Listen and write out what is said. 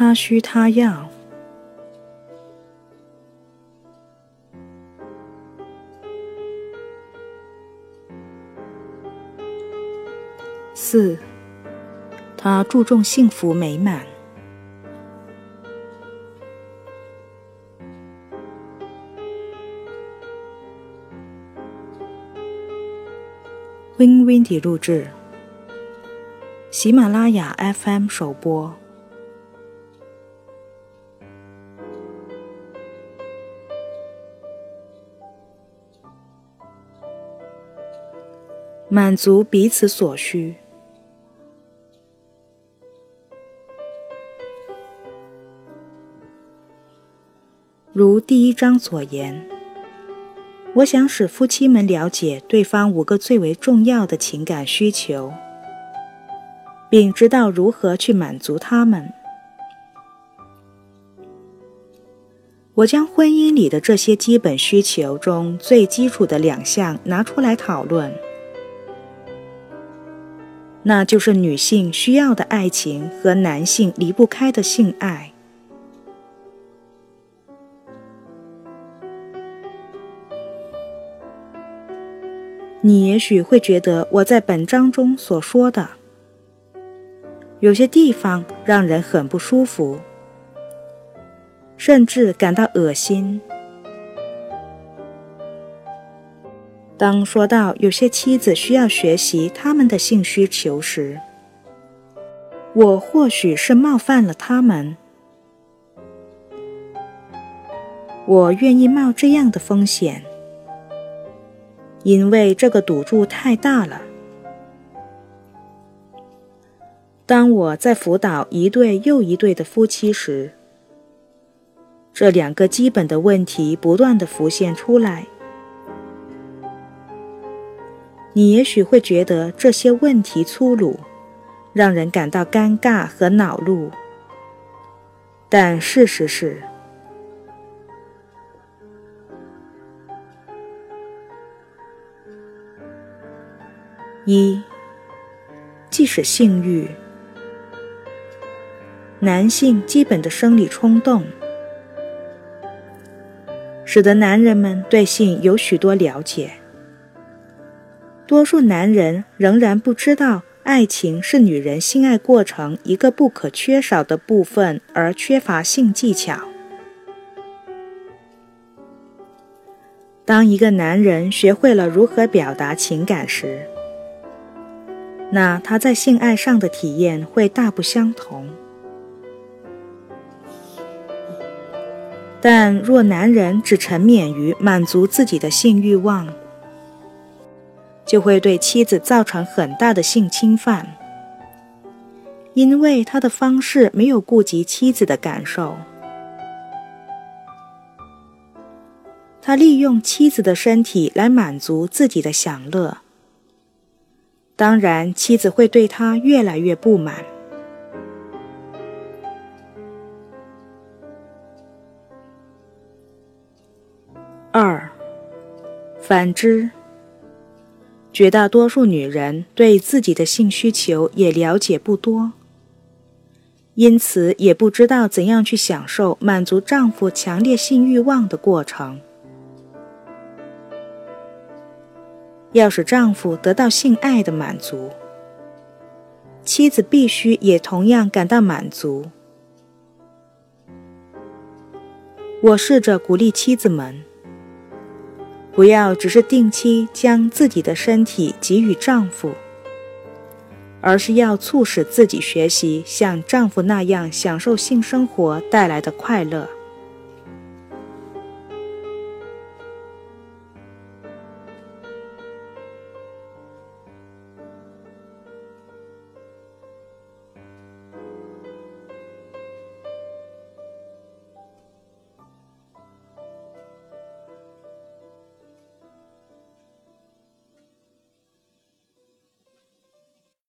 他需他要。四，他注重幸福美满。Win Windy 录制，喜马拉雅 FM 首播。满足彼此所需，如第一章所言，我想使夫妻们了解对方五个最为重要的情感需求，并知道如何去满足他们。我将婚姻里的这些基本需求中最基础的两项拿出来讨论。那就是女性需要的爱情和男性离不开的性爱。你也许会觉得我在本章中所说的有些地方让人很不舒服，甚至感到恶心。当说到有些妻子需要学习他们的性需求时，我或许是冒犯了他们。我愿意冒这样的风险，因为这个赌注太大了。当我在辅导一对又一对的夫妻时，这两个基本的问题不断的浮现出来。你也许会觉得这些问题粗鲁，让人感到尴尬和恼怒，但事实是：一，即使性欲，男性基本的生理冲动，使得男人们对性有许多了解。多数男人仍然不知道，爱情是女人性爱过程一个不可缺少的部分，而缺乏性技巧。当一个男人学会了如何表达情感时，那他在性爱上的体验会大不相同。但若男人只沉湎于满足自己的性欲望，就会对妻子造成很大的性侵犯，因为他的方式没有顾及妻子的感受。他利用妻子的身体来满足自己的享乐，当然，妻子会对他越来越不满。二，反之。绝大多数女人对自己的性需求也了解不多，因此也不知道怎样去享受满足丈夫强烈性欲望的过程。要使丈夫得到性爱的满足，妻子必须也同样感到满足。我试着鼓励妻子们。不要只是定期将自己的身体给予丈夫，而是要促使自己学习像丈夫那样享受性生活带来的快乐。